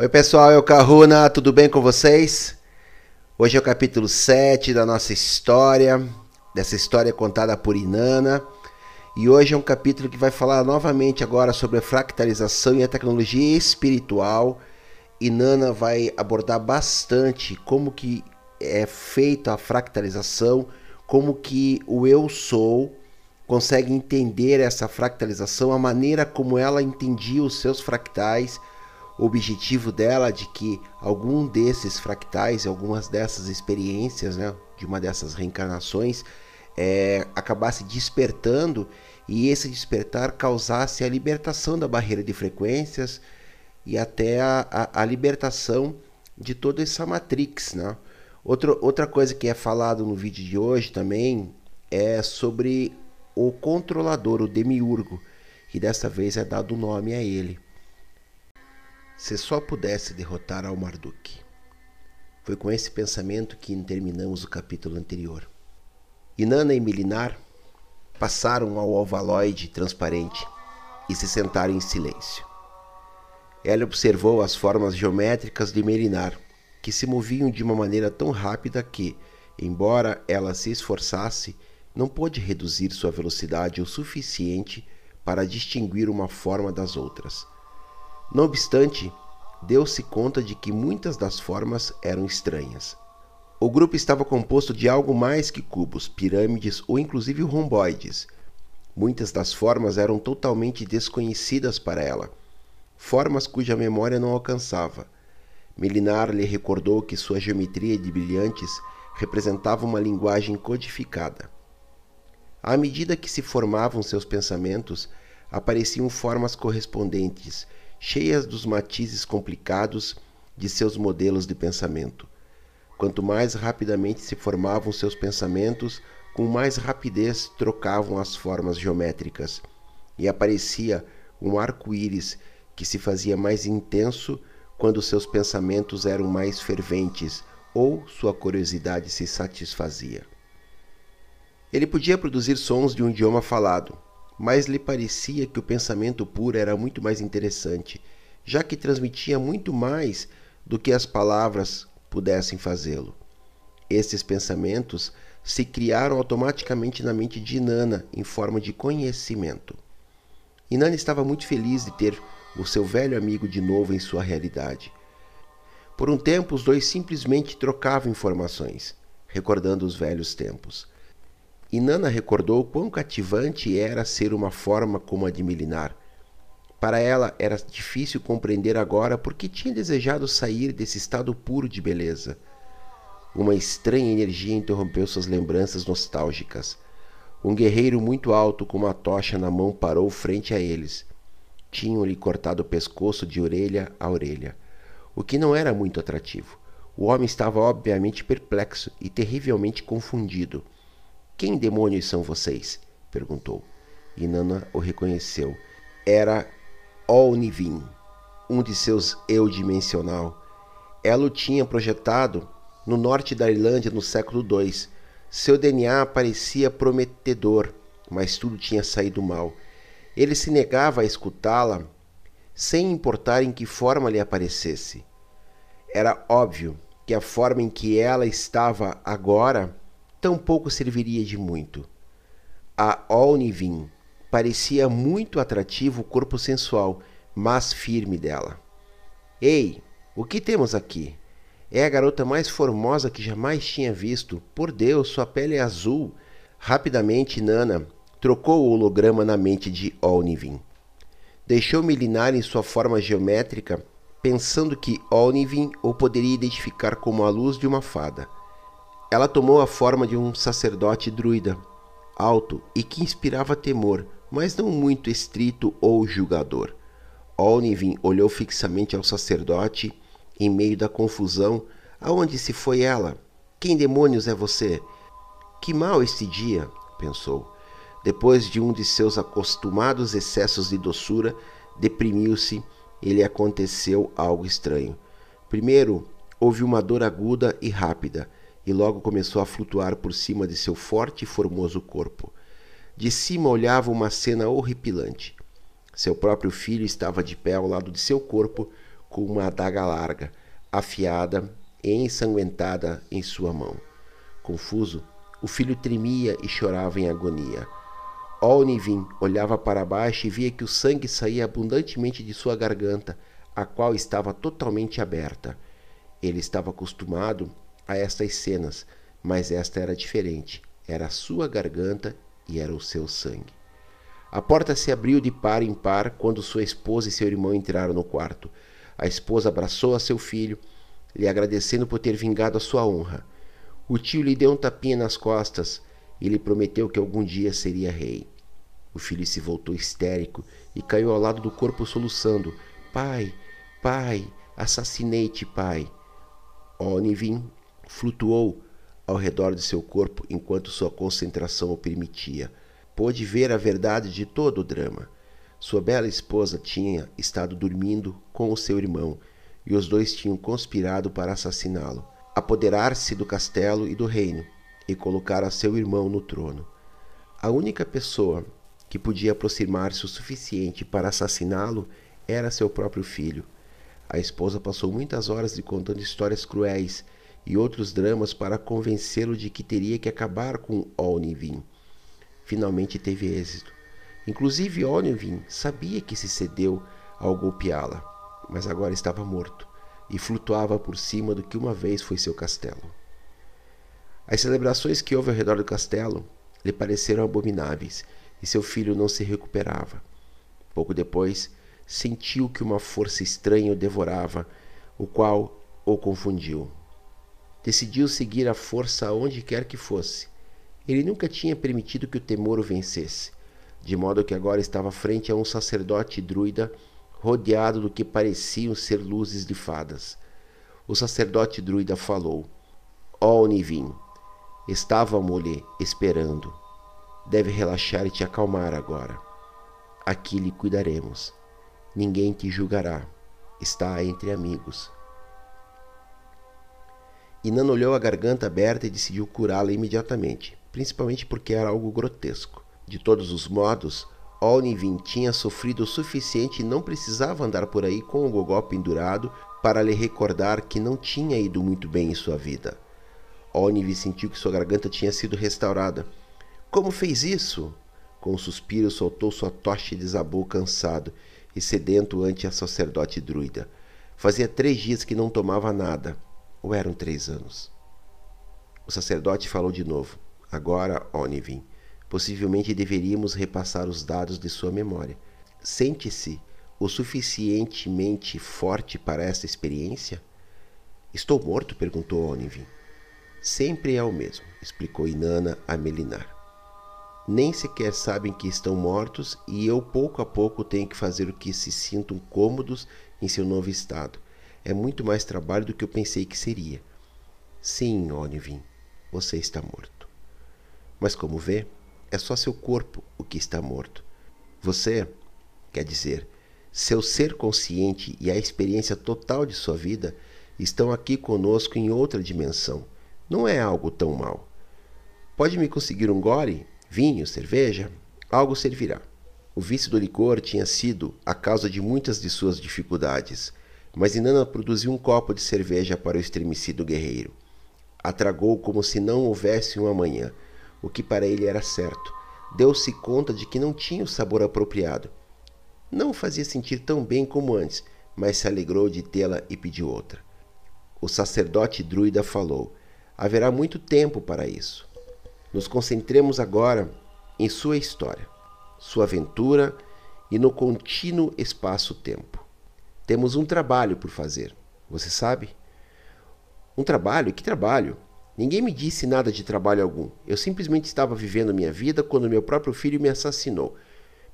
Oi pessoal, eu Kahuna, tudo bem com vocês? Hoje é o capítulo 7 da nossa história, dessa história contada por Inanna. E hoje é um capítulo que vai falar novamente agora sobre a fractalização e a tecnologia espiritual. Inanna vai abordar bastante como que é feita a fractalização, como que o eu sou consegue entender essa fractalização, a maneira como ela entendia os seus fractais, objetivo dela de que algum desses fractais, algumas dessas experiências, né, de uma dessas reencarnações, é, acabasse despertando e esse despertar causasse a libertação da barreira de frequências e até a, a, a libertação de toda essa matrix. Né? Outro, outra coisa que é falado no vídeo de hoje também é sobre o controlador, o demiurgo, que dessa vez é dado o nome a ele. Se só pudesse derrotar ao Marduk. Foi com esse pensamento que terminamos o capítulo anterior. Inanna e Milinar passaram ao ovaloide transparente e se sentaram em silêncio. Ela observou as formas geométricas de Melinar, que se moviam de uma maneira tão rápida que, embora ela se esforçasse, não pôde reduzir sua velocidade o suficiente para distinguir uma forma das outras. Não obstante, deu-se conta de que muitas das formas eram estranhas. O grupo estava composto de algo mais que cubos, pirâmides ou inclusive romboides. Muitas das formas eram totalmente desconhecidas para ela, formas cuja memória não alcançava. Melinar lhe recordou que sua geometria de brilhantes representava uma linguagem codificada. À medida que se formavam seus pensamentos, apareciam formas correspondentes cheias dos matizes complicados de seus modelos de pensamento. Quanto mais rapidamente se formavam seus pensamentos, com mais rapidez trocavam as formas geométricas, e aparecia um arco-íris que se fazia mais intenso quando seus pensamentos eram mais ferventes ou sua curiosidade se satisfazia. Ele podia produzir sons de um idioma falado, mas lhe parecia que o pensamento puro era muito mais interessante, já que transmitia muito mais do que as palavras pudessem fazê-lo. Esses pensamentos se criaram automaticamente na mente de Inanna em forma de conhecimento. Inanna estava muito feliz de ter o seu velho amigo de novo em sua realidade. Por um tempo, os dois simplesmente trocavam informações, recordando os velhos tempos. E Nana recordou quão cativante era ser uma forma como a de Milinar. Para ela era difícil compreender agora por que tinha desejado sair desse estado puro de beleza. Uma estranha energia interrompeu suas lembranças nostálgicas. Um guerreiro muito alto com uma tocha na mão parou frente a eles. Tinham-lhe cortado o pescoço de orelha a orelha, o que não era muito atrativo. O homem estava obviamente perplexo e terrivelmente confundido. Quem demônios são vocês? perguntou. E Nana o reconheceu. Era Olnivin, um de seus eu dimensional. Ela o tinha projetado no norte da Irlândia no século II. Seu DNA parecia prometedor, mas tudo tinha saído mal. Ele se negava a escutá-la, sem importar em que forma lhe aparecesse. Era óbvio que a forma em que ela estava agora tampouco serviria de muito. A Olnivin parecia muito atrativo o corpo sensual, mas firme dela. Ei, o que temos aqui? É a garota mais formosa que jamais tinha visto. Por Deus, sua pele é azul. Rapidamente, Nana trocou o holograma na mente de Olnivin. Deixou milinar em sua forma geométrica, pensando que Olnivin o poderia identificar como a luz de uma fada. Ela tomou a forma de um sacerdote druida, alto e que inspirava temor, mas não muito estrito ou julgador. Olnivin olhou fixamente ao sacerdote em meio da confusão. Aonde se foi ela? Quem demônios é você? Que mal este dia, pensou. Depois de um de seus acostumados excessos de doçura, deprimiu-se e lhe aconteceu algo estranho. Primeiro, houve uma dor aguda e rápida e logo começou a flutuar por cima de seu forte e formoso corpo. De cima olhava uma cena horripilante. Seu próprio filho estava de pé ao lado de seu corpo, com uma adaga larga, afiada e ensanguentada em sua mão. Confuso, o filho tremia e chorava em agonia. Olnivin olhava para baixo e via que o sangue saía abundantemente de sua garganta, a qual estava totalmente aberta. Ele estava acostumado a estas cenas, mas esta era diferente. Era a sua garganta e era o seu sangue. A porta se abriu de par em par quando sua esposa e seu irmão entraram no quarto. A esposa abraçou a seu filho, lhe agradecendo por ter vingado a sua honra. O tio lhe deu um tapinha nas costas e lhe prometeu que algum dia seria rei. O filho se voltou histérico e caiu ao lado do corpo soluçando: Pai, pai, assassinei-te, pai. Onivin flutuou ao redor de seu corpo enquanto sua concentração o permitia. Pôde ver a verdade de todo o drama. Sua bela esposa tinha estado dormindo com o seu irmão e os dois tinham conspirado para assassiná-lo, apoderar-se do castelo e do reino e colocar a seu irmão no trono. A única pessoa que podia aproximar-se o suficiente para assassiná-lo era seu próprio filho. A esposa passou muitas horas lhe contando histórias cruéis e outros dramas para convencê-lo de que teria que acabar com Olnivin. Finalmente teve êxito. Inclusive Olnivin sabia que se cedeu ao golpeá-la, mas agora estava morto e flutuava por cima do que uma vez foi seu castelo. As celebrações que houve ao redor do castelo lhe pareceram abomináveis e seu filho não se recuperava. Pouco depois, sentiu que uma força estranha o devorava, o qual o confundiu. Decidiu seguir a força aonde quer que fosse. Ele nunca tinha permitido que o temor o vencesse, de modo que agora estava frente a um sacerdote druida rodeado do que pareciam ser luzes de fadas. O sacerdote druida falou: Ó oh, Nivin, estávamos-lhe esperando. Deve relaxar e te acalmar agora. Aqui lhe cuidaremos. Ninguém te julgará. Está entre amigos. Inan olhou a garganta aberta e decidiu curá-la imediatamente, principalmente porque era algo grotesco. De todos os modos, Olnivin tinha sofrido o suficiente e não precisava andar por aí com o gogó pendurado para lhe recordar que não tinha ido muito bem em sua vida. Olnivin sentiu que sua garganta tinha sido restaurada. Como fez isso? Com um suspiro, soltou sua tocha e desabou cansado e sedento ante a sacerdote druida. Fazia três dias que não tomava nada ou eram três anos? O sacerdote falou de novo. Agora, Onivin, possivelmente deveríamos repassar os dados de sua memória. Sente-se o suficientemente forte para esta experiência? Estou morto? perguntou Onivin. Sempre é o mesmo, explicou Inanna a Melinar. Nem sequer sabem que estão mortos e eu pouco a pouco tenho que fazer o que se sintam cômodos em seu novo estado. É muito mais trabalho do que eu pensei que seria. Sim, Onivin, você está morto. Mas como vê, é só seu corpo o que está morto. Você, quer dizer, seu ser consciente e a experiência total de sua vida estão aqui conosco em outra dimensão. Não é algo tão mal. Pode me conseguir um gole? Vinho, cerveja? Algo servirá. O vício do licor tinha sido a causa de muitas de suas dificuldades mas Inanna produziu um copo de cerveja para o estremecido guerreiro. Atragou como se não houvesse um amanhã, o que para ele era certo. Deu-se conta de que não tinha o sabor apropriado. Não o fazia sentir tão bem como antes, mas se alegrou de tê-la e pediu outra. O sacerdote druida falou: Haverá muito tempo para isso. Nos concentremos agora em sua história, sua aventura e no contínuo espaço-tempo. Temos um trabalho por fazer. Você sabe? Um trabalho? Que trabalho? Ninguém me disse nada de trabalho algum. Eu simplesmente estava vivendo minha vida quando meu próprio filho me assassinou.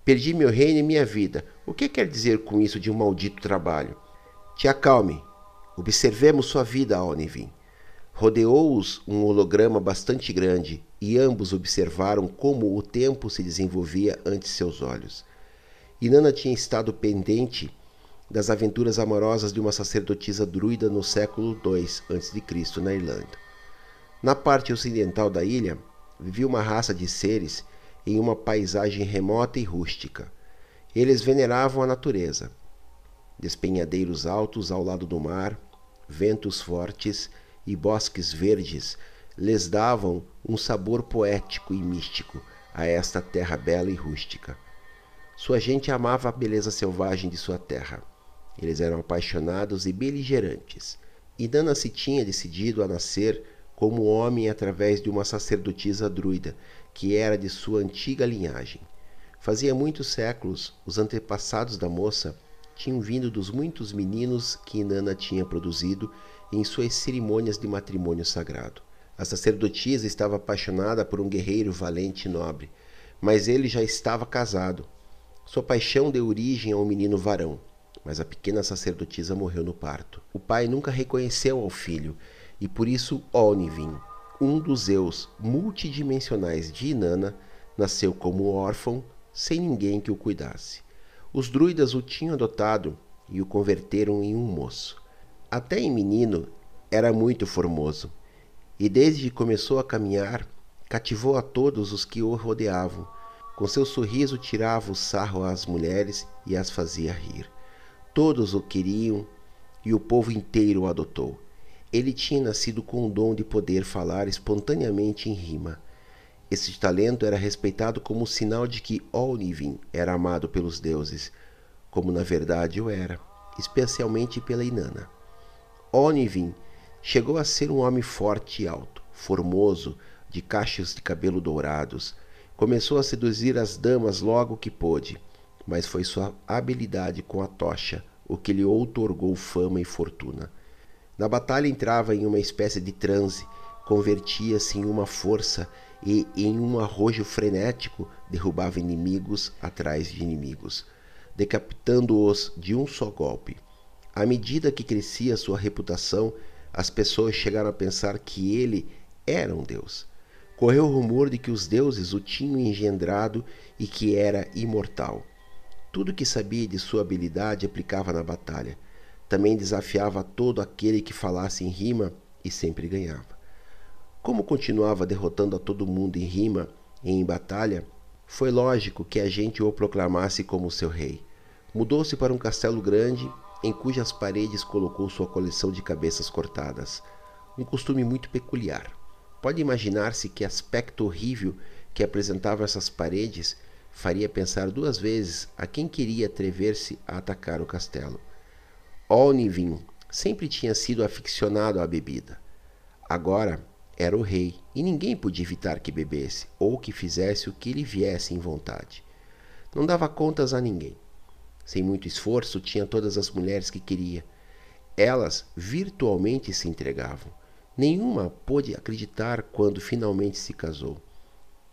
Perdi meu reino e minha vida. O que quer dizer com isso de um maldito trabalho? Te acalme. Observemos sua vida, Onivin. Rodeou-os um holograma bastante grande e ambos observaram como o tempo se desenvolvia ante seus olhos. Inanna tinha estado pendente das aventuras amorosas de uma sacerdotisa druida no século II a.C., na Irlanda. Na parte ocidental da ilha, vivia uma raça de seres em uma paisagem remota e rústica. Eles veneravam a natureza. despenhadeiros altos ao lado do mar, ventos fortes e bosques verdes lhes davam um sabor poético e místico a esta terra bela e rústica. Sua gente amava a beleza selvagem de sua terra. Eles eram apaixonados e beligerantes. E Nana se tinha decidido a nascer como homem através de uma sacerdotisa druida, que era de sua antiga linhagem. Fazia muitos séculos, os antepassados da moça tinham vindo dos muitos meninos que Inanna tinha produzido em suas cerimônias de matrimônio sagrado. A sacerdotisa estava apaixonada por um guerreiro valente e nobre, mas ele já estava casado. Sua paixão deu origem a um menino varão, mas a pequena sacerdotisa morreu no parto. O pai nunca reconheceu ao filho, e por isso Olnivin, um dos Zeus multidimensionais de Inanna, nasceu como órfão, sem ninguém que o cuidasse. Os druidas o tinham adotado e o converteram em um moço. Até em menino era muito formoso, e desde que começou a caminhar, cativou a todos os que o rodeavam. Com seu sorriso tirava o sarro às mulheres e as fazia rir. Todos o queriam e o povo inteiro o adotou. Ele tinha nascido com o dom de poder falar espontaneamente em rima. Esse talento era respeitado como sinal de que Olnivin era amado pelos deuses, como na verdade o era, especialmente pela Inanna. Olnivin Chegou a ser um homem forte e alto, formoso, de cachos de cabelo dourados. Começou a seduzir as damas logo que pôde, mas foi sua habilidade com a tocha o que lhe outorgou fama e fortuna. Na batalha entrava em uma espécie de transe, convertia-se em uma força e, em um arrojo frenético, derrubava inimigos atrás de inimigos, decapitando-os de um só golpe. À medida que crescia sua reputação, as pessoas chegaram a pensar que ele era um deus. Correu o rumor de que os deuses o tinham engendrado e que era imortal. Tudo que sabia de sua habilidade aplicava na batalha. Também desafiava todo aquele que falasse em rima e sempre ganhava. Como continuava derrotando a todo mundo em rima e em batalha, foi lógico que a gente o proclamasse como seu rei. Mudou-se para um castelo grande em cujas paredes colocou sua coleção de cabeças cortadas, um costume muito peculiar. Pode imaginar-se que aspecto horrível que apresentavam essas paredes faria pensar duas vezes a quem queria atrever-se a atacar o castelo. Olnivin sempre tinha sido aficionado à bebida. Agora era o rei e ninguém podia evitar que bebesse ou que fizesse o que lhe viesse em vontade. Não dava contas a ninguém. Sem muito esforço, tinha todas as mulheres que queria. Elas virtualmente se entregavam. Nenhuma pôde acreditar quando finalmente se casou.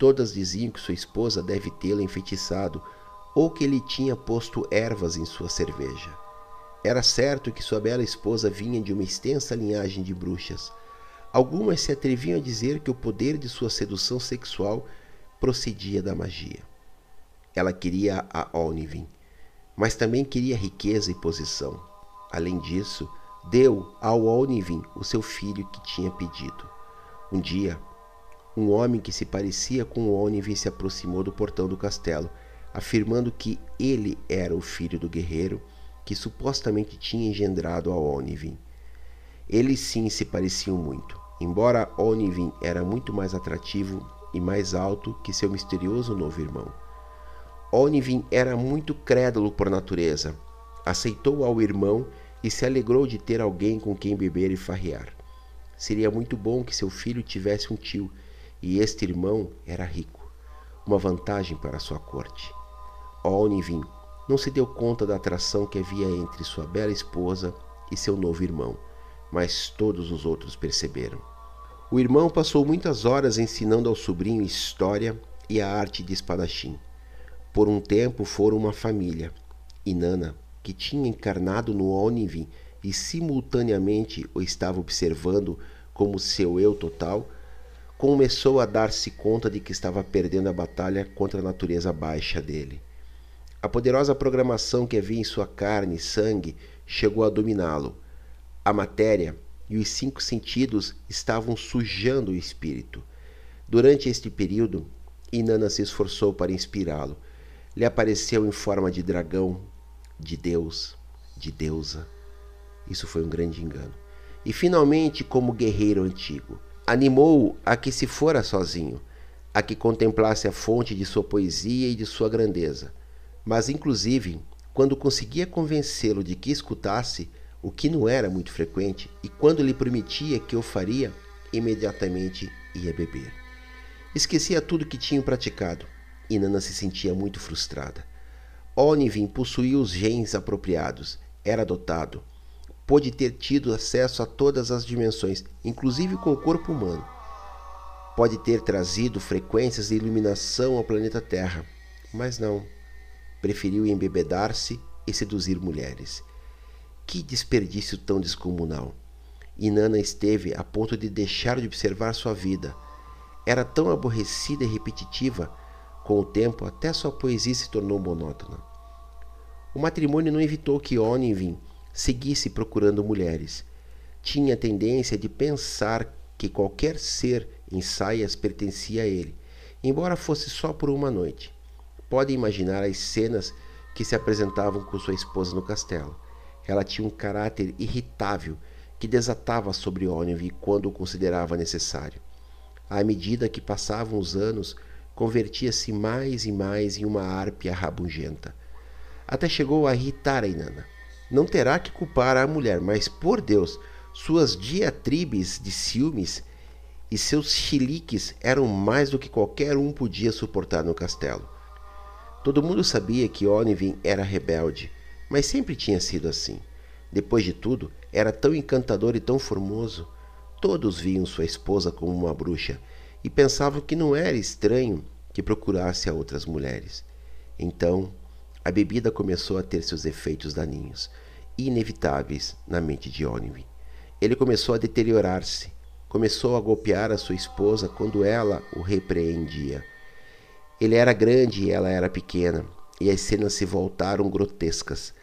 Todas diziam que sua esposa deve tê-la enfeitiçado ou que ele tinha posto ervas em sua cerveja. Era certo que sua bela esposa vinha de uma extensa linhagem de bruxas. Algumas se atreviam a dizer que o poder de sua sedução sexual procedia da magia. Ela queria a Olnivin mas também queria riqueza e posição. Além disso, deu ao Olnivin o seu filho que tinha pedido. Um dia, um homem que se parecia com o se aproximou do portão do castelo, afirmando que ele era o filho do guerreiro que supostamente tinha engendrado a Olnivin. Eles sim se pareciam muito, embora Olnivin era muito mais atrativo e mais alto que seu misterioso novo irmão. Onivin era muito crédulo por natureza. Aceitou ao irmão e se alegrou de ter alguém com quem beber e farrear. Seria muito bom que seu filho tivesse um tio, e este irmão era rico. Uma vantagem para sua corte. Onivin não se deu conta da atração que havia entre sua bela esposa e seu novo irmão, mas todos os outros perceberam. O irmão passou muitas horas ensinando ao sobrinho história e a arte de espadachim. Por um tempo foram uma família. Inanna, que tinha encarnado no Onivin e simultaneamente o estava observando como seu eu total, começou a dar-se conta de que estava perdendo a batalha contra a natureza baixa dele. A poderosa programação que havia em sua carne e sangue chegou a dominá-lo. A matéria e os cinco sentidos estavam sujando o espírito. Durante este período, Inanna se esforçou para inspirá-lo lhe apareceu em forma de dragão, de Deus, de deusa. Isso foi um grande engano. E finalmente, como guerreiro antigo, animou-o a que se fora sozinho, a que contemplasse a fonte de sua poesia e de sua grandeza. Mas, inclusive, quando conseguia convencê-lo de que escutasse, o que não era muito frequente, e quando lhe prometia que o faria, imediatamente ia beber. Esquecia tudo que tinham praticado, e Nana se sentia muito frustrada. Onivin possuía os genes apropriados, era dotado, pôde ter tido acesso a todas as dimensões, inclusive com o corpo humano. Pode ter trazido frequências de iluminação ao planeta Terra, mas não. Preferiu embebedar-se e seduzir mulheres. Que desperdício tão descomunal! Inanna esteve a ponto de deixar de observar sua vida. Era tão aborrecida e repetitiva, com o tempo até sua poesia se tornou monótona. O matrimônio não evitou que Onivin seguisse procurando mulheres. Tinha a tendência de pensar que qualquer ser em saias pertencia a ele, embora fosse só por uma noite. Pode imaginar as cenas que se apresentavam com sua esposa no castelo. Ela tinha um caráter irritável que desatava sobre Onivy quando o considerava necessário. À medida que passavam os anos, convertia-se mais e mais em uma árpia rabugenta. Até chegou a irritar a Inanna. Não terá que culpar a mulher, mas por Deus, suas diatribes de ciúmes e seus chiliques eram mais do que qualquer um podia suportar no castelo. Todo mundo sabia que Onivin era rebelde, mas sempre tinha sido assim. Depois de tudo, era tão encantador e tão formoso. Todos viam sua esposa como uma bruxa e pensavam que não era estranho que procurasse a outras mulheres. Então, a bebida começou a ter seus efeitos daninhos, inevitáveis na mente de Onivin. Ele começou a deteriorar-se, começou a golpear a sua esposa quando ela o repreendia. Ele era grande e ela era pequena, e as cenas se voltaram grotescas.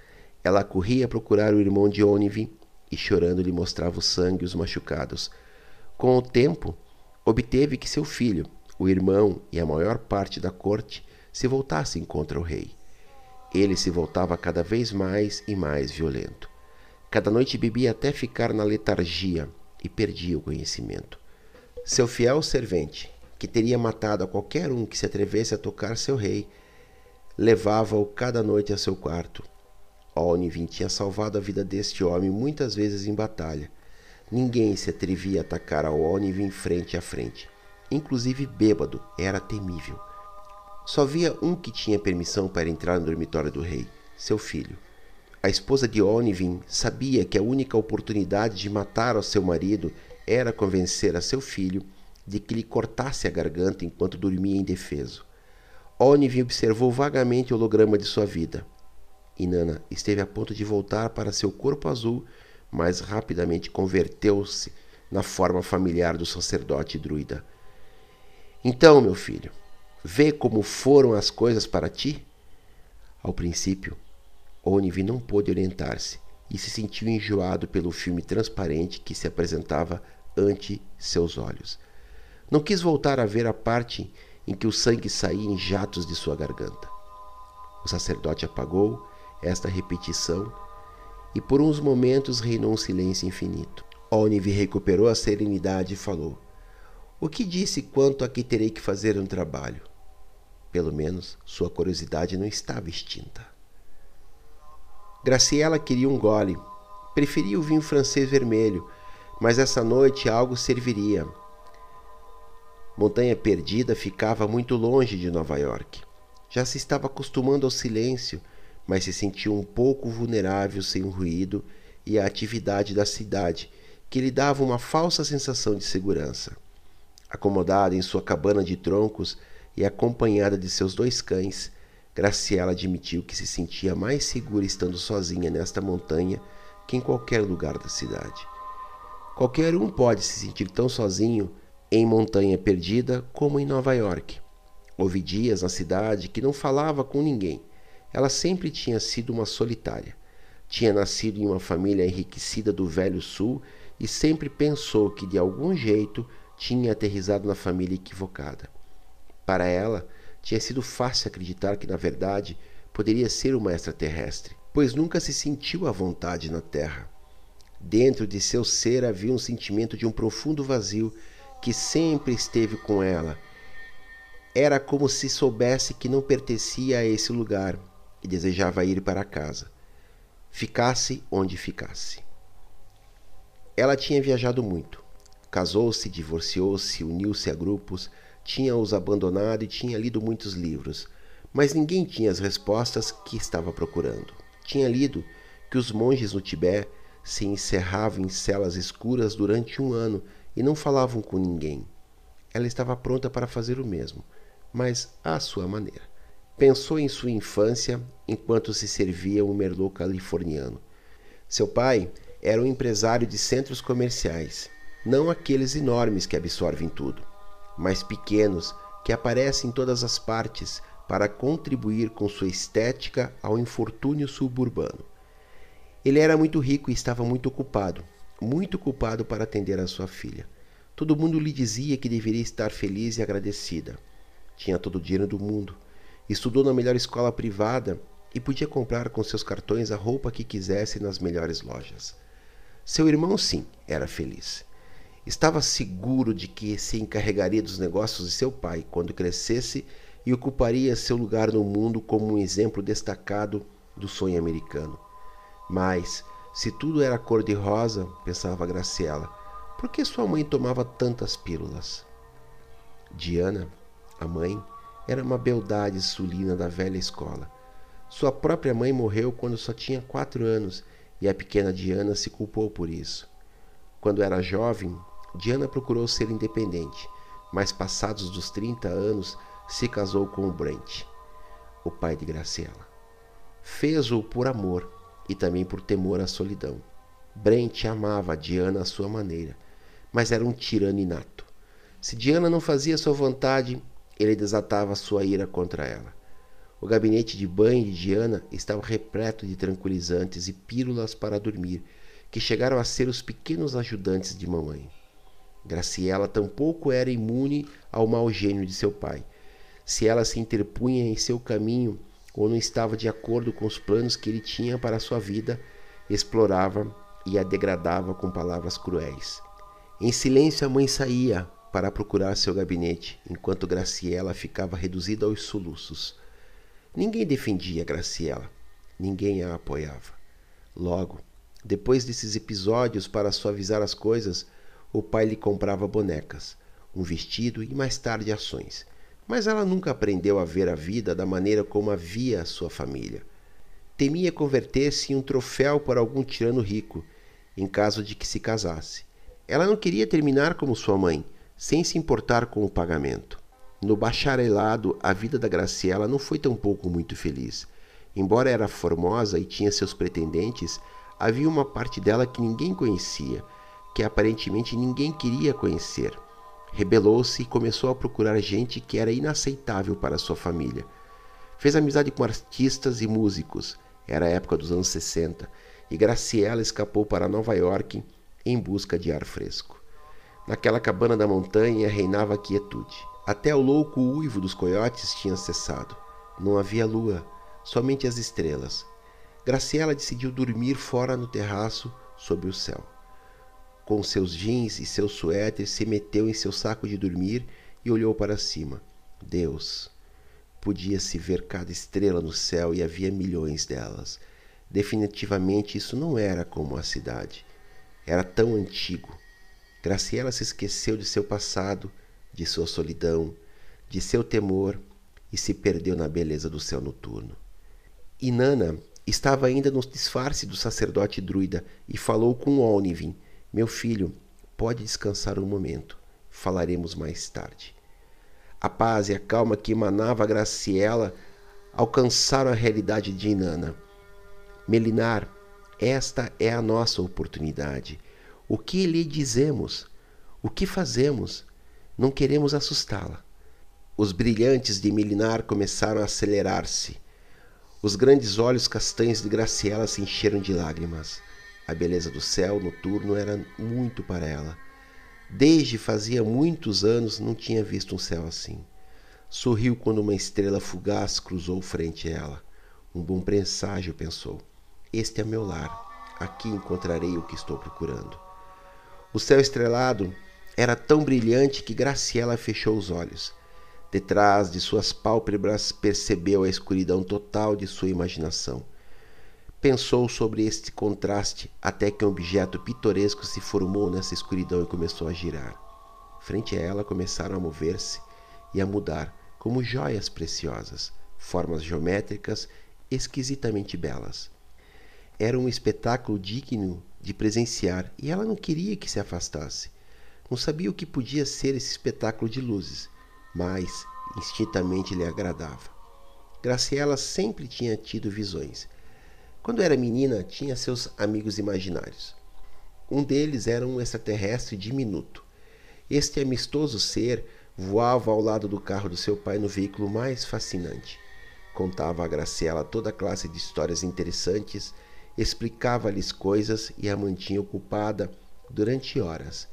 Ela corria a procurar o irmão de Onivin e chorando lhe mostrava o sangue e os machucados. Com o tempo, obteve que seu filho, o irmão e a maior parte da corte se voltassem contra o rei. Ele se voltava cada vez mais e mais violento. Cada noite bebia até ficar na letargia e perdia o conhecimento. Seu fiel servente, que teria matado a qualquer um que se atrevesse a tocar seu rei, levava-o cada noite a seu quarto Onivin tinha salvado a vida deste homem muitas vezes em batalha. Ninguém se atrevia a atacar a Onivin frente a frente. Inclusive bêbado, era temível. Só havia um que tinha permissão para entrar no dormitório do rei, seu filho. A esposa de Onivin sabia que a única oportunidade de matar o seu marido era convencer a seu filho de que lhe cortasse a garganta enquanto dormia indefeso. Onivin observou vagamente o holograma de sua vida. Inanna esteve a ponto de voltar para seu corpo azul, mas rapidamente converteu-se na forma familiar do sacerdote druida. Então, meu filho, vê como foram as coisas para ti? Ao princípio, Onivi não pôde orientar-se e se sentiu enjoado pelo filme transparente que se apresentava ante seus olhos. Não quis voltar a ver a parte em que o sangue saía em jatos de sua garganta. O sacerdote apagou esta repetição e por uns momentos reinou um silêncio infinito. Onive recuperou a serenidade e falou: O que disse quanto a que terei que fazer um trabalho? Pelo menos sua curiosidade não estava extinta. Graciela queria um gole. Preferia o vinho francês vermelho, mas essa noite algo serviria. Montanha Perdida ficava muito longe de Nova York. Já se estava acostumando ao silêncio mas se sentiu um pouco vulnerável sem o ruído e a atividade da cidade, que lhe dava uma falsa sensação de segurança. Acomodada em sua cabana de troncos e acompanhada de seus dois cães, Graciela admitiu que se sentia mais segura estando sozinha nesta montanha que em qualquer lugar da cidade. Qualquer um pode se sentir tão sozinho em Montanha Perdida como em Nova York. Houve dias na cidade que não falava com ninguém ela sempre tinha sido uma solitária. Tinha nascido em uma família enriquecida do Velho Sul e sempre pensou que de algum jeito tinha aterrizado na família equivocada. Para ela, tinha sido fácil acreditar que, na verdade, poderia ser uma extraterrestre. Pois nunca se sentiu à vontade na terra. Dentro de seu ser havia um sentimento de um profundo vazio que sempre esteve com ela. Era como se soubesse que não pertencia a esse lugar e desejava ir para casa. Ficasse onde ficasse. Ela tinha viajado muito. Casou-se, divorciou-se, uniu-se a grupos, tinha-os abandonado e tinha lido muitos livros, mas ninguém tinha as respostas que estava procurando. Tinha lido que os monges no Tibete se encerravam em celas escuras durante um ano e não falavam com ninguém. Ela estava pronta para fazer o mesmo, mas à sua maneira. Pensou em sua infância enquanto se servia um merlot californiano. Seu pai era um empresário de centros comerciais, não aqueles enormes que absorvem tudo, mas pequenos que aparecem em todas as partes para contribuir com sua estética ao infortúnio suburbano. Ele era muito rico e estava muito ocupado, muito ocupado para atender a sua filha. Todo mundo lhe dizia que deveria estar feliz e agradecida. Tinha todo o dinheiro do mundo Estudou na melhor escola privada e podia comprar com seus cartões a roupa que quisesse nas melhores lojas. Seu irmão, sim, era feliz. Estava seguro de que se encarregaria dos negócios de seu pai quando crescesse e ocuparia seu lugar no mundo como um exemplo destacado do sonho americano. Mas, se tudo era cor-de-rosa, pensava Graciela, por que sua mãe tomava tantas pílulas? Diana, a mãe, era uma beldade sulina da velha escola. Sua própria mãe morreu quando só tinha quatro anos e a pequena Diana se culpou por isso. Quando era jovem, Diana procurou ser independente, mas passados dos 30 anos se casou com o Brent, o pai de Graciela. Fez-o por amor e também por temor à solidão. Brent amava Diana à sua maneira, mas era um tirano inato. Se Diana não fazia sua vontade, ele desatava sua ira contra ela. O gabinete de banho de Diana estava repleto de tranquilizantes e pílulas para dormir, que chegaram a ser os pequenos ajudantes de mamãe. Graciela tampouco era imune ao mau gênio de seu pai. Se ela se interpunha em seu caminho ou não estava de acordo com os planos que ele tinha para sua vida, explorava e a degradava com palavras cruéis. Em silêncio a mãe saía, para procurar seu gabinete, enquanto Graciela ficava reduzida aos soluços. Ninguém defendia Graciela, ninguém a apoiava. Logo, depois desses episódios para suavizar as coisas, o pai lhe comprava bonecas, um vestido e mais tarde ações. Mas ela nunca aprendeu a ver a vida da maneira como havia sua família. Temia converter-se em um troféu para algum tirano rico, em caso de que se casasse. Ela não queria terminar como sua mãe, sem se importar com o pagamento. No bacharelado, a vida da Graciela não foi tampouco muito feliz. Embora era formosa e tinha seus pretendentes, havia uma parte dela que ninguém conhecia, que aparentemente ninguém queria conhecer. Rebelou-se e começou a procurar gente que era inaceitável para sua família. Fez amizade com artistas e músicos. Era a época dos anos 60 e Graciela escapou para Nova York em busca de ar fresco. Naquela cabana da montanha reinava quietude. Até o louco uivo dos coiotes tinha cessado. Não havia lua, somente as estrelas. Graciela decidiu dormir fora no terraço, sob o céu. Com seus jeans e seu suéter, se meteu em seu saco de dormir e olhou para cima. Deus! Podia-se ver cada estrela no céu e havia milhões delas. Definitivamente isso não era como a cidade. Era tão antigo, Graciela se esqueceu de seu passado, de sua solidão, de seu temor e se perdeu na beleza do céu noturno. Inanna estava ainda no disfarce do sacerdote druida e falou com Olnivin: Meu filho, pode descansar um momento. Falaremos mais tarde. A paz e a calma que emanava Graciela alcançaram a realidade de Inanna. Melinar, esta é a nossa oportunidade. O que lhe dizemos? O que fazemos? Não queremos assustá-la. Os brilhantes de Milinar começaram a acelerar-se. Os grandes olhos castanhos de Graciela se encheram de lágrimas. A beleza do céu noturno era muito para ela. Desde fazia muitos anos não tinha visto um céu assim. Sorriu quando uma estrela fugaz cruzou frente a ela. Um bom presságio, pensou. Este é meu lar. Aqui encontrarei o que estou procurando. O céu estrelado era tão brilhante que Graciela fechou os olhos. Detrás de suas pálpebras percebeu a escuridão total de sua imaginação. Pensou sobre este contraste até que um objeto pitoresco se formou nessa escuridão e começou a girar. Frente a ela começaram a mover-se e a mudar como joias preciosas, formas geométricas esquisitamente belas. Era um espetáculo digno de presenciar e ela não queria que se afastasse. Não sabia o que podia ser esse espetáculo de luzes mas instintamente lhe agradava. Graciela sempre tinha tido visões. Quando era menina, tinha seus amigos imaginários. Um deles era um extraterrestre diminuto. Este amistoso ser voava ao lado do carro do seu pai no veículo mais fascinante. Contava a Graciela toda classe de histórias interessantes, explicava-lhes coisas e a mantinha ocupada durante horas.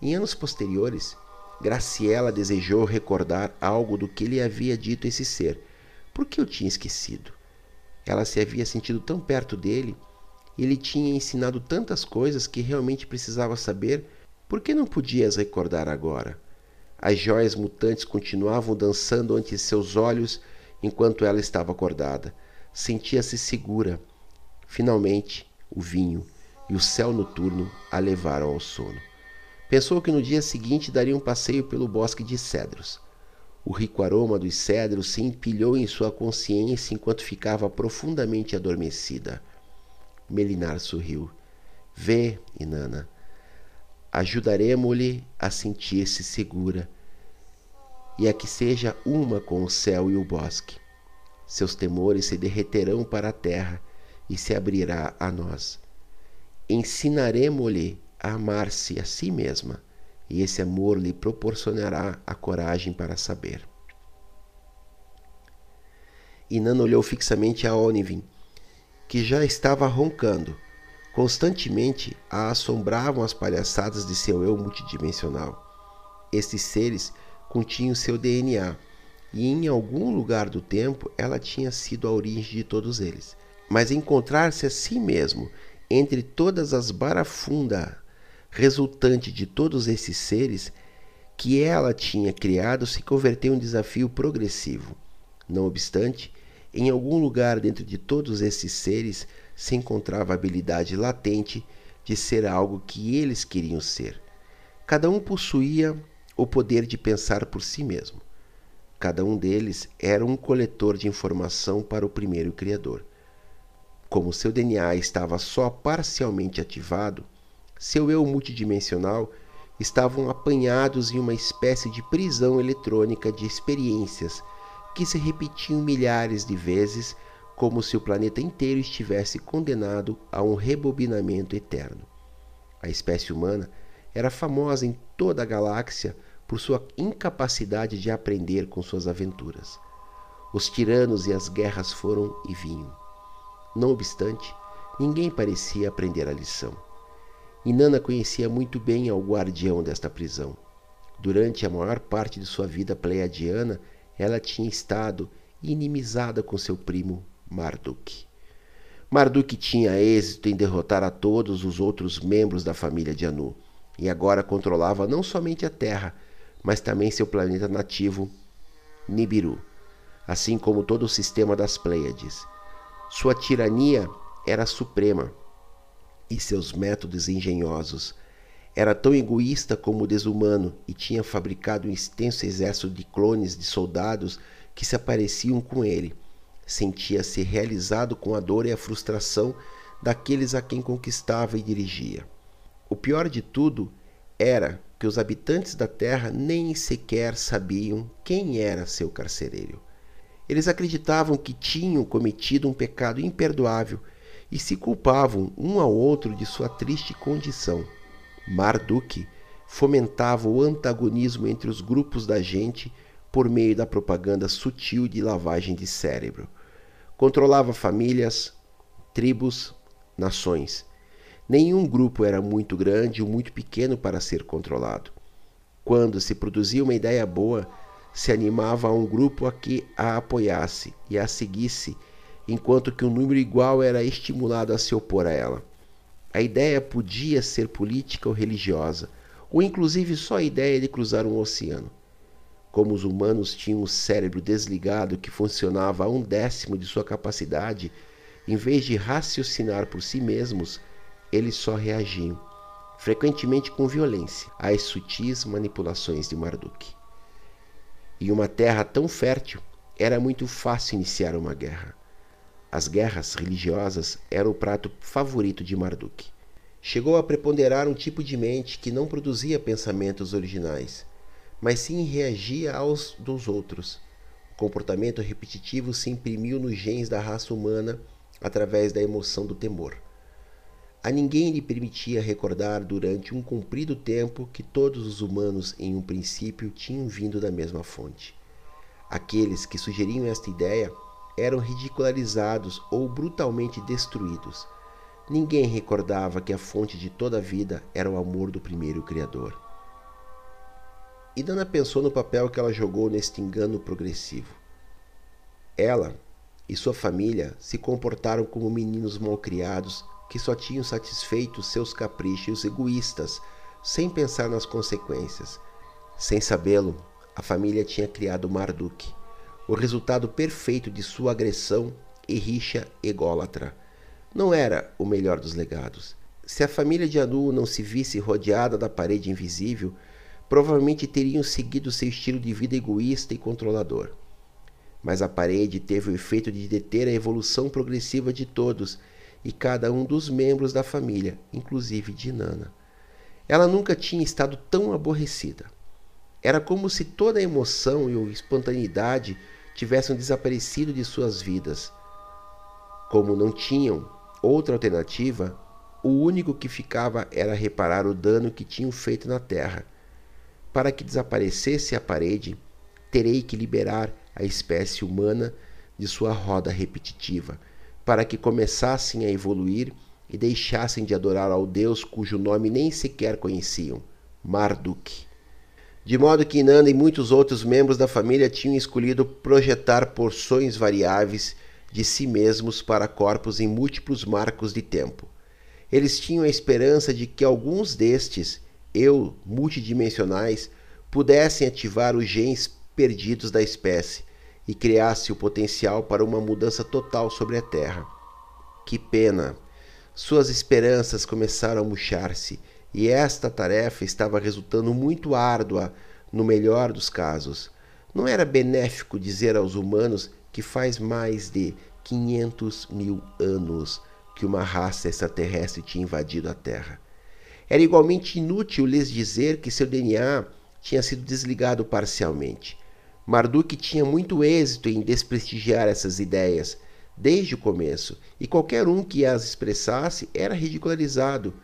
Em anos posteriores, Graciela desejou recordar algo do que lhe havia dito esse ser, porque eu tinha esquecido. Ela se havia sentido tão perto dele ele tinha ensinado tantas coisas que realmente precisava saber, por que não podia as recordar agora? As joias mutantes continuavam dançando ante seus olhos enquanto ela estava acordada. Sentia-se segura. Finalmente, o vinho e o céu noturno a levaram ao sono. Pensou que no dia seguinte daria um passeio pelo bosque de cedros. O rico aroma dos cedros se empilhou em sua consciência enquanto ficava profundamente adormecida. Melinar sorriu. Vê, Inanna, ajudaremos-lhe a sentir-se segura e a que seja uma com o céu e o bosque. Seus temores se derreterão para a terra e se abrirá a nós. Ensinaremos-lhe a amar-se a si mesma, e esse amor lhe proporcionará a coragem para saber. Inan olhou fixamente a Onivin, que já estava roncando. Constantemente a assombravam as palhaçadas de seu eu multidimensional. Estes seres continham seu DNA, e em algum lugar do tempo ela tinha sido a origem de todos eles. Mas encontrar-se a si mesmo entre todas as barafunda resultante de todos esses seres que ela tinha criado se converteu em um desafio progressivo. Não obstante, em algum lugar dentro de todos esses seres se encontrava a habilidade latente de ser algo que eles queriam ser. Cada um possuía o poder de pensar por si mesmo. Cada um deles era um coletor de informação para o primeiro Criador. Como seu DNA estava só parcialmente ativado, seu eu multidimensional estavam apanhados em uma espécie de prisão eletrônica de experiências que se repetiam milhares de vezes, como se o planeta inteiro estivesse condenado a um rebobinamento eterno. A espécie humana era famosa em toda a galáxia por sua incapacidade de aprender com suas aventuras. Os tiranos e as guerras foram e vinham. Não obstante, ninguém parecia aprender a lição. Inanna conhecia muito bem ao guardião desta prisão. Durante a maior parte de sua vida pleiadiana, ela tinha estado inimizada com seu primo Marduk. Marduk tinha êxito em derrotar a todos os outros membros da família de Anu, e agora controlava não somente a Terra, mas também seu planeta nativo, Nibiru, assim como todo o sistema das Pleiades. Sua tirania era suprema e seus métodos engenhosos. Era tão egoísta como desumano e tinha fabricado um extenso exército de clones de soldados que se apareciam com ele. Sentia-se realizado com a dor e a frustração daqueles a quem conquistava e dirigia. O pior de tudo era que os habitantes da terra nem sequer sabiam quem era seu carcereiro. Eles acreditavam que tinham cometido um pecado imperdoável e se culpavam um ao outro de sua triste condição. Marduk fomentava o antagonismo entre os grupos da gente por meio da propaganda sutil de lavagem de cérebro. Controlava famílias, tribos, nações. Nenhum grupo era muito grande ou muito pequeno para ser controlado. Quando se produzia uma ideia boa, se animava a um grupo a que a apoiasse e a seguisse enquanto que um número igual era estimulado a se opor a ela. A ideia podia ser política ou religiosa, ou inclusive só a ideia de cruzar um oceano. Como os humanos tinham um cérebro desligado que funcionava a um décimo de sua capacidade, em vez de raciocinar por si mesmos, eles só reagiam, frequentemente com violência, às sutis manipulações de Marduk. Em uma terra tão fértil, era muito fácil iniciar uma guerra. As guerras religiosas eram o prato favorito de Marduk. Chegou a preponderar um tipo de mente que não produzia pensamentos originais, mas sim reagia aos dos outros. O comportamento repetitivo se imprimiu nos genes da raça humana através da emoção do temor. A ninguém lhe permitia recordar durante um comprido tempo que todos os humanos, em um princípio, tinham vindo da mesma fonte. Aqueles que sugeriam esta ideia eram ridicularizados ou brutalmente destruídos. Ninguém recordava que a fonte de toda a vida era o amor do primeiro Criador. E Dana pensou no papel que ela jogou neste engano progressivo. Ela e sua família se comportaram como meninos malcriados que só tinham satisfeito seus caprichos egoístas, sem pensar nas consequências. Sem sabê-lo, a família tinha criado Marduk, o resultado perfeito de sua agressão e rixa ególatra. Não era o melhor dos legados. Se a família de Anu não se visse rodeada da parede invisível, provavelmente teriam seguido seu estilo de vida egoísta e controlador. Mas a parede teve o efeito de deter a evolução progressiva de todos e cada um dos membros da família, inclusive de Nana. Ela nunca tinha estado tão aborrecida. Era como se toda a emoção e a espontaneidade tivessem desaparecido de suas vidas. Como não tinham outra alternativa, o único que ficava era reparar o dano que tinham feito na terra. Para que desaparecesse a parede, terei que liberar a espécie humana de sua roda repetitiva, para que começassem a evoluir e deixassem de adorar ao Deus cujo nome nem sequer conheciam, Marduk de modo que Inanna e muitos outros membros da família tinham escolhido projetar porções variáveis de si mesmos para corpos em múltiplos marcos de tempo. Eles tinham a esperança de que alguns destes eu multidimensionais pudessem ativar os genes perdidos da espécie e criasse o potencial para uma mudança total sobre a Terra. Que pena! Suas esperanças começaram a murchar-se e esta tarefa estava resultando muito árdua no melhor dos casos. Não era benéfico dizer aos humanos que faz mais de 500 mil anos que uma raça extraterrestre tinha invadido a Terra. Era igualmente inútil lhes dizer que seu DNA tinha sido desligado parcialmente. Marduk tinha muito êxito em desprestigiar essas ideias desde o começo, e qualquer um que as expressasse era ridicularizado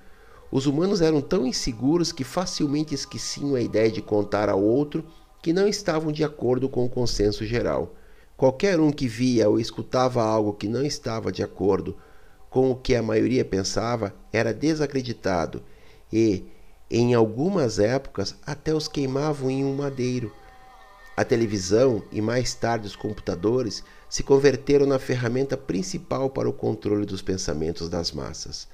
os humanos eram tão inseguros que facilmente esqueciam a ideia de contar ao outro que não estavam de acordo com o consenso geral. Qualquer um que via ou escutava algo que não estava de acordo com o que a maioria pensava era desacreditado e, em algumas épocas, até os queimavam em um madeiro. A televisão e mais tarde os computadores se converteram na ferramenta principal para o controle dos pensamentos das massas.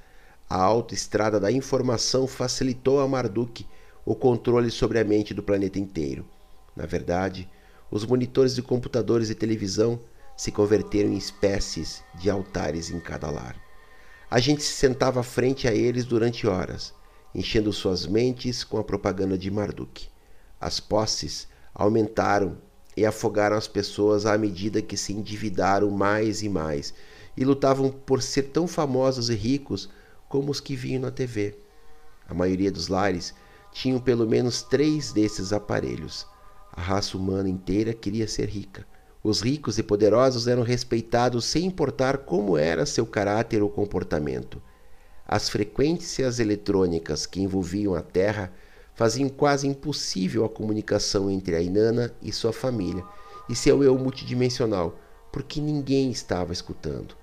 A autoestrada da informação facilitou a Marduk o controle sobre a mente do planeta inteiro. Na verdade, os monitores de computadores e televisão se converteram em espécies de altares em cada lar. A gente se sentava frente a eles durante horas, enchendo suas mentes com a propaganda de Marduk. As posses aumentaram e afogaram as pessoas à medida que se endividaram mais e mais e lutavam por ser tão famosos e ricos como os que vinham na TV. A maioria dos lares tinham pelo menos três desses aparelhos. A raça humana inteira queria ser rica. Os ricos e poderosos eram respeitados sem importar como era seu caráter ou comportamento. As frequências eletrônicas que envolviam a Terra faziam quase impossível a comunicação entre a Inanna e sua família e seu eu multidimensional, porque ninguém estava escutando.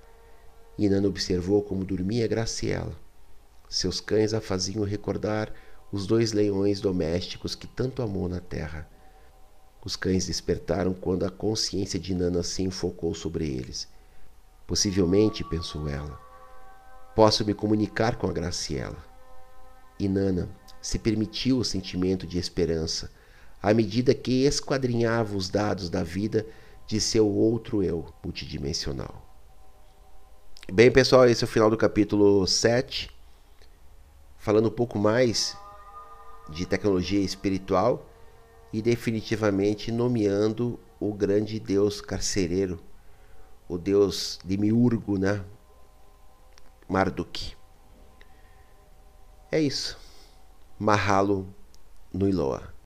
Inanna observou como dormia Graciela. Seus cães a faziam recordar os dois leões domésticos que tanto amou na terra. Os cães despertaram quando a consciência de Nana se enfocou sobre eles. Possivelmente, pensou ela, posso me comunicar com a Graciela. E Nana se permitiu o sentimento de esperança à medida que esquadrinhava os dados da vida de seu outro eu multidimensional. Bem, pessoal, esse é o final do capítulo 7. Falando um pouco mais de tecnologia espiritual e definitivamente nomeando o grande deus carcereiro, o deus demiurgo, né? Marduk. É isso. Mahalo no Iloa.